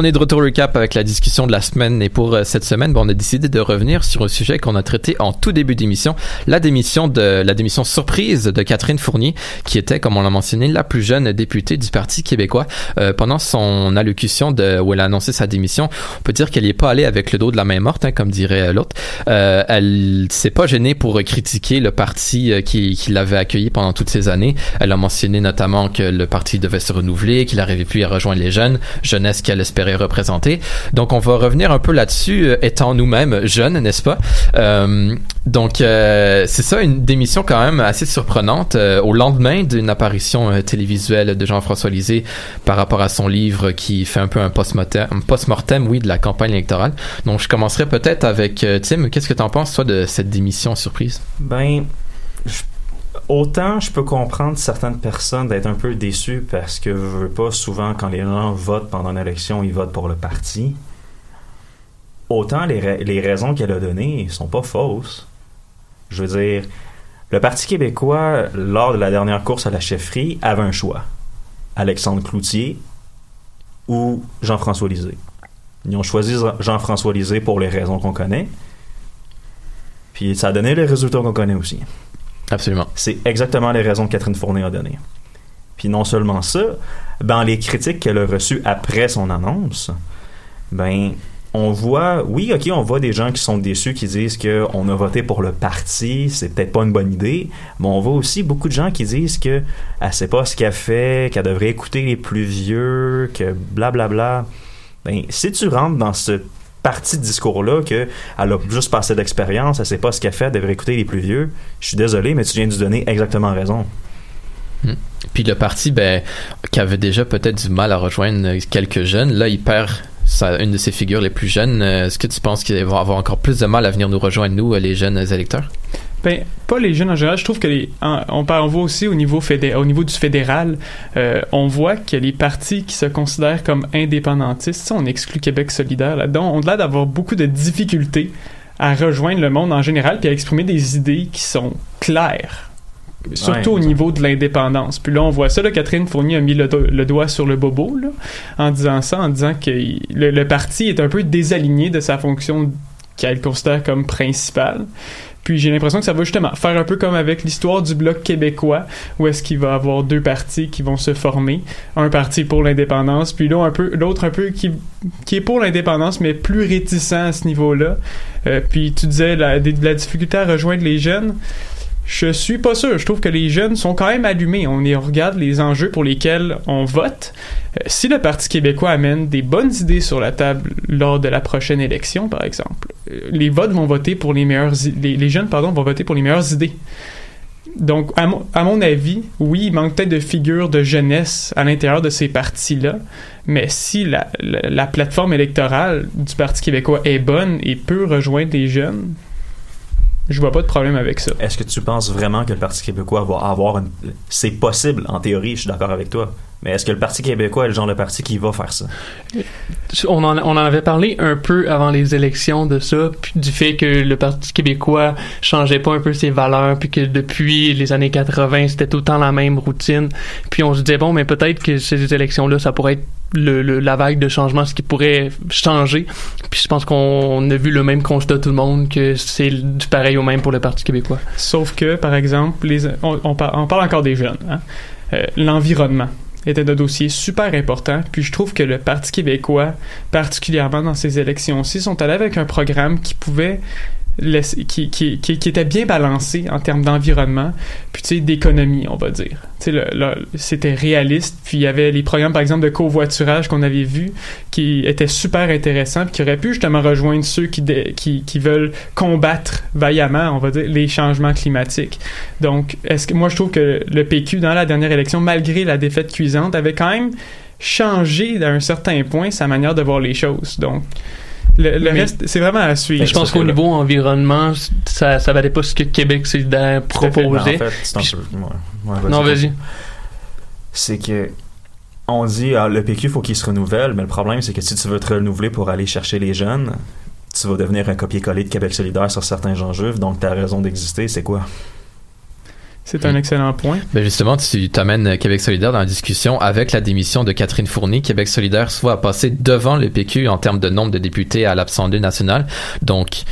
S7: On est de retour au cap avec la discussion de la semaine et pour euh, cette semaine, bon, on a décidé de revenir sur un sujet qu'on a traité en tout début d'émission, la démission de la démission surprise de Catherine Fournier, qui était, comme on l'a mentionné, la plus jeune députée du Parti québécois. Euh, pendant son allocution de, où elle a annoncé sa démission, on peut dire qu'elle n'est pas allée avec le dos de la main morte, hein, comme dirait l'autre. Euh, elle s'est pas gênée pour critiquer le parti euh, qui, qui l'avait accueilli pendant toutes ces années. Elle a mentionné notamment que le parti devait se renouveler, qu'il n'arrivait plus à rejoindre les jeunes, jeunesse qu'elle espérait représenter. Donc on va revenir un peu là-dessus, euh, étant nous-mêmes jeunes, n'est-ce pas? Euh, Donc euh, c'est ça, une démission quand même assez surprenante au lendemain d'une apparition télévisuelle de Jean-François Lisée par rapport à son livre qui fait un peu un post-mortem, post-mortem, oui, de la campagne électorale. Donc je commencerai peut-être avec Tim. Qu'est-ce que tu en penses toi de cette démission surprise?
S9: Ben, je- autant je peux comprendre certaines personnes d'être un peu déçues parce que je veux pas souvent quand les gens votent pendant une élection, ils votent pour le parti. Autant les raisons qu'elle a données sont pas fausses. Je veux dire, le Parti québécois, lors de la dernière course à la chefferie, avait un choix. Alexandre Cloutier ou Jean-François Lisée. Ils ont choisi Jean-François Lisée pour les raisons qu'on connaît. Puis ça a donné les résultats qu'on connaît aussi.
S7: Absolument.
S9: C'est exactement les raisons que Catherine Fournier a données. Puis non seulement ça, ben les critiques qu'elle a reçues après son annonce, ben on voit, oui, ok, on voit des gens qui sont déçus, qui disent que on a voté pour le parti, c'est peut-être pas une bonne idée, mais on voit aussi beaucoup de gens qui disent que elle sait pas ce qu'elle fait, qu'elle devrait écouter les plus vieux, que blablabla. Ben, si tu rentres dans ce partie de discours-là que elle a juste passé d'expérience, elle sait pas ce qu'elle fait, elle devrait écouter les plus vieux, je suis désolé, mais tu viens de lui donner exactement raison.
S7: Hmm. Puis le parti, ben, qui avait déjà peut-être du mal à rejoindre quelques jeunes, là, il perd une de ses figures les plus jeunes. Euh, Est-ce que tu penses qu'il va avoir encore plus de mal à venir nous rejoindre, nous, euh, les jeunes électeurs?
S10: Ben, pas les jeunes en général. Je trouve que les, en- on, voit aussi au niveau, fédé- au niveau du fédéral, euh, on voit que les partis qui se considèrent comme indépendantistes, on exclut Québec solidaire là-dedans, ont l'air d'avoir beaucoup de difficultés à rejoindre le monde en général puis à exprimer des idées qui sont claires. Surtout
S9: Ouais,
S10: au niveau de l'indépendance. Puis là, on voit ça. Là, Catherine Fournier a mis le, do- le doigt sur le bobo là, en disant ça, en disant que le, le parti est un peu désaligné de sa fonction qu'elle considère comme principale. Puis j'ai l'impression que ça va justement faire un peu comme avec l'histoire du bloc québécois, où est-ce qu'il va avoir deux partis qui vont se former, un parti pour l'indépendance, puis l'autre un peu, l'autre un peu qui, qui est pour l'indépendance mais plus réticent à ce niveau-là. Euh, puis tu disais la difficulté à rejoindre les jeunes. Je suis pas sûr. Je trouve que les jeunes sont quand même allumés. On, y regarde les enjeux pour lesquels on vote. Euh, si le Parti québécois amène des bonnes idées sur la table lors de la prochaine élection, par exemple, euh, les votes vont voter pour les meilleures les, jeunes pardon vont voter pour les meilleures idées. Donc, à mon, avis, oui, il manque peut-être de figures de jeunesse à l'intérieur de ces partis-là, mais si la, la plateforme électorale du Parti québécois est bonne et peut rejoindre les jeunes, je vois pas de problème avec ça.
S9: Est-ce que tu penses vraiment que le Parti québécois va avoir une... C'est possible, en théorie, je suis d'accord avec toi. Mais est-ce que le Parti québécois est le genre de parti qui va faire ça?
S8: On en, on en avait parlé un peu avant les élections de ça, puis du fait que le Parti québécois changeait pas un peu ses valeurs, puis que depuis les années 80, c'était tout le temps la même routine. Puis on se disait, bon, mais peut-être que ces élections-là, ça pourrait être le, le- la vague de changement, ce qui pourrait changer. Puis je pense qu'on a vu le même constat tout le monde, que c'est du pareil au même pour le Parti québécois.
S10: Sauf que, par exemple, les, on, on par- on parle encore des jeunes. hein. Euh, L'environnement était un dossier super important. Puis je trouve que le Parti québécois, particulièrement dans ces élections-ci, sont allés avec un programme qui pouvait qui, était bien balancé en termes d'environnement, puis tu sais, d'économie, on va dire. Tu sais, c'était réaliste, puis il y avait les programmes, par exemple, de covoiturage qu'on avait vus, qui étaient super intéressants, puis qui auraient pu justement rejoindre ceux qui, veulent combattre vaillamment, on va dire, les changements climatiques. Donc, moi, je trouve que le PQ, dans la dernière élection, malgré la défaite cuisante, avait quand même changé à un certain point sa manière de voir les choses. Donc, le, le
S8: Mais-
S10: reste, c'est vraiment à suivre.
S8: Mais je pense qu'au
S10: là
S8: niveau environnement, ça, ça valait pas ce que Québec solidaire proposait.
S9: En fait, c'est un
S8: Puis-
S9: peu... ouais. Ouais,
S8: Non, vas-y.
S9: C'est que on dit ah, le PQ faut qu'il se renouvelle, mais le problème c'est que si tu veux te renouveler pour aller chercher les jeunes, tu vas devenir un copier-coller de Québec solidaire sur certains enjeux, donc ta raison d'exister, c'est quoi?
S10: C'est un excellent point.
S7: Ben justement, tu t'amènes Québec solidaire dans la discussion avec la démission de Catherine Fournier. Québec solidaire soit a passé devant le PQ en termes de nombre de députés à l'Assemblée nationale. Donc,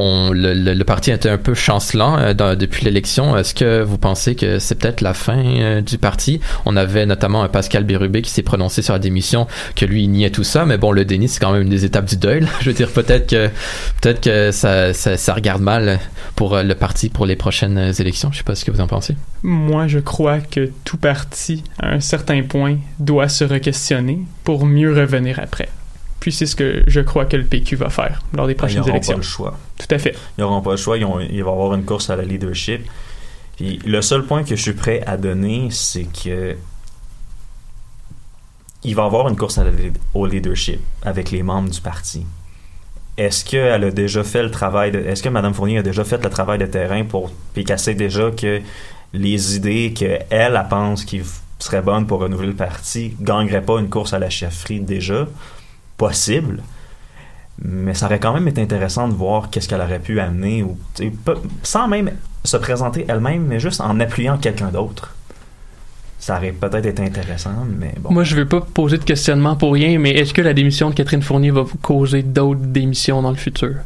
S7: on, le, le, le parti était un peu chancelant euh, depuis l'élection. Est-ce que vous pensez que c'est peut-être la fin euh, du parti? On avait notamment un Pascal Bérubé qui s'est prononcé sur la démission, que lui, il niait tout ça. Mais bon, le déni, c'est quand même une des étapes du deuil. Je veux dire, peut-être que, peut-être que ça, ça, regarde mal pour euh, le parti pour les prochaines élections. Je sais pas ce que vous en pensez.
S10: Moi, je crois que tout parti, à un certain point, doit se re-questionner pour mieux revenir après. Puis c'est ce que je crois que le PQ va faire lors des
S9: Ils
S10: prochaines
S9: n'auront
S10: élections.
S9: pas le choix.
S10: Tout à fait.
S9: Ils n'auront pas le choix. Ils ont- va y avoir une course à la leadership. Puis le seul point que je suis prêt à donner, c'est que il va y avoir une course à la, au leadership avec les membres du parti. Est-ce qu'elle a déjà fait le travail de, Est-ce que Mme Fournier a déjà fait le travail de terrain pour puis qu'elle sait déjà que les idées qu'elle elle pense qui seraient bonnes pour renouveler le parti gagneraient pas une course à la chefferie déjà? Possible mais ça aurait quand même été intéressant de voir qu'est-ce qu'elle aurait pu amener ou sans même se présenter elle-même mais juste en appuyant quelqu'un d'autre ça aurait peut-être été intéressant mais bon
S8: Moi, je veux pas poser de questionnement pour rien, mais est-ce que la démission de Catherine Fournier va causer d'autres démissions dans le futur?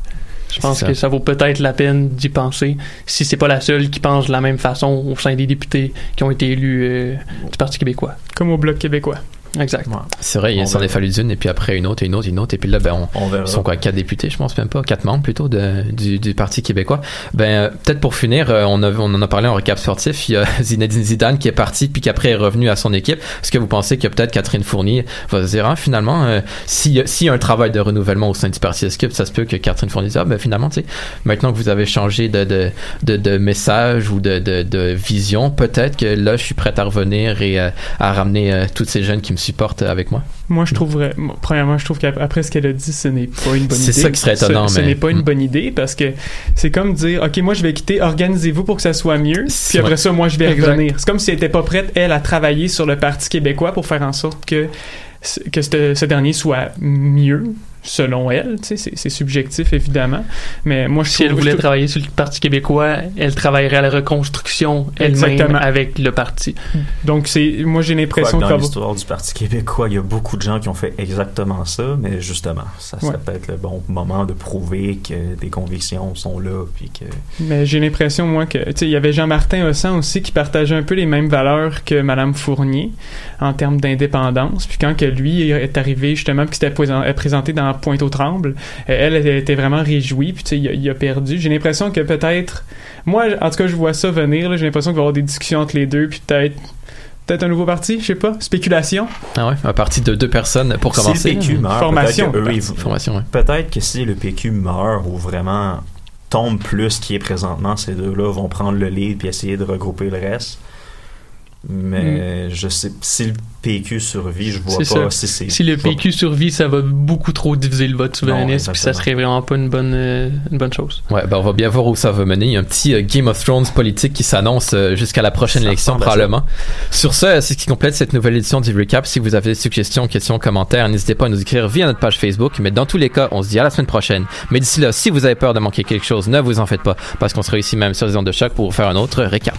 S8: Je pense
S7: ça.
S8: que ça vaut peut-être la peine d'y penser si c'est pas la seule qui pense de la même façon au sein des députés qui ont été élus euh, du Parti québécois.
S10: Comme au Bloc québécois.
S8: Exact.
S7: C'est vrai, il s'en est fallu d'une, et puis après une autre, et une autre, et une autre, et puis là, ben, on,
S9: on verra
S7: ils sont quoi, quatre députés, je pense même pas, quatre membres plutôt de, du, du Parti québécois. Ben, euh, peut-être pour finir, euh, on, a, on en a parlé en récap sportif, il y a Zinedine Zidane qui est parti, puis qu'après est revenu à son équipe. Est-ce que vous pensez que peut-être Catherine Fournier va se dire, ah, finalement, euh, s'il y, a- s'il y a un travail de renouvellement au sein du Parti, est-ce que ça se peut que Catherine Fournier dise, ah, ben, finalement, tu sais, maintenant que vous avez changé de, de, de, de message ou de, de, de vision, peut-être que là, je suis prête à revenir et euh, à ramener euh, tous ces jeunes qui me supportent avec moi.
S10: Moi, je trouverais. Premièrement, je trouve qu'après ce qu'elle a dit, ce n'est pas une bonne idée.
S7: C'est ça qui serait
S10: Ce-
S7: étonnant,
S10: Ce,
S7: mais-
S10: n'est pas une
S7: Mm.
S10: bonne idée parce que c'est comme dire OK, moi, je vais quitter, organisez-vous pour que ça soit mieux. Puis après ça, moi, je vais
S8: Exact.
S10: revenir. C'est comme si elle n'était pas prête, elle, à travailler sur le Parti québécois pour faire en sorte que, que ce, ce dernier soit mieux. Selon elle, tu sais, c'est- subjectif évidemment, mais moi je
S8: Si elle voulait
S10: je-
S8: travailler sur le Parti québécois, elle travaillerait à la reconstruction elle-même avec le parti.
S10: donc c'est moi j'ai l'impression que
S9: dans l'histoire du Parti québécois, il y a beaucoup de gens qui ont fait exactement ça, mais justement, ça serait
S10: Ouais.
S9: peut-être le bon moment de prouver que des convictions sont là, puis que
S10: Mais j'ai l'impression, moi, que, tu sais, il y avait Jean-Martin Hossan aussi qui partageait un peu les mêmes valeurs que Madame Fournier en termes d'indépendance. Puis quand que lui est arrivé, justement, puis qu'il s'était présent- présenté dans Pointe-aux-Trembles, euh, elle, elle était vraiment réjouie, puis tu sais, il, a- il a perdu. J'ai l'impression que peut-être, moi, en tout cas, je vois ça venir, j'ai l'impression qu'il va y avoir des discussions entre les deux, puis peut-être peut-être un nouveau parti, je sais pas, spéculation.
S7: Ah ouais, un parti de deux personnes pour commencer.
S9: si le PQ meurt,
S10: Formation,
S9: peut-être que, eux,
S7: Formation, ouais.
S9: peut-être que si le PQ meurt ou vraiment tombe plus qu'il est présentement, ces deux-là vont prendre le lead puis essayer de regrouper le reste. Mais je sais si le PQ survit, je vois pas
S8: ça.
S9: si c'est
S8: Si le PQ survit, ça va beaucoup trop diviser le vote souverainiste, puis ça serait vraiment pas une bonne, euh, une bonne chose.
S7: Ouais, ben on va bien voir où ça va mener. Il y a un petit euh, Game of Thrones politique qui s'annonce euh, jusqu'à la prochaine
S9: Ça
S7: élection probablement. Sur ce, c'est ce qui complète cette nouvelle édition du Recap. Si vous avez des suggestions, questions, commentaires, n'hésitez pas à nous écrire via notre page Facebook. Mais dans tous les cas, on se dit à la semaine prochaine. Mais d'ici là, si vous avez peur de manquer quelque chose, ne vous en faites pas, parce qu'on sera ici même sur les ondes de choc pour vous faire un autre récap.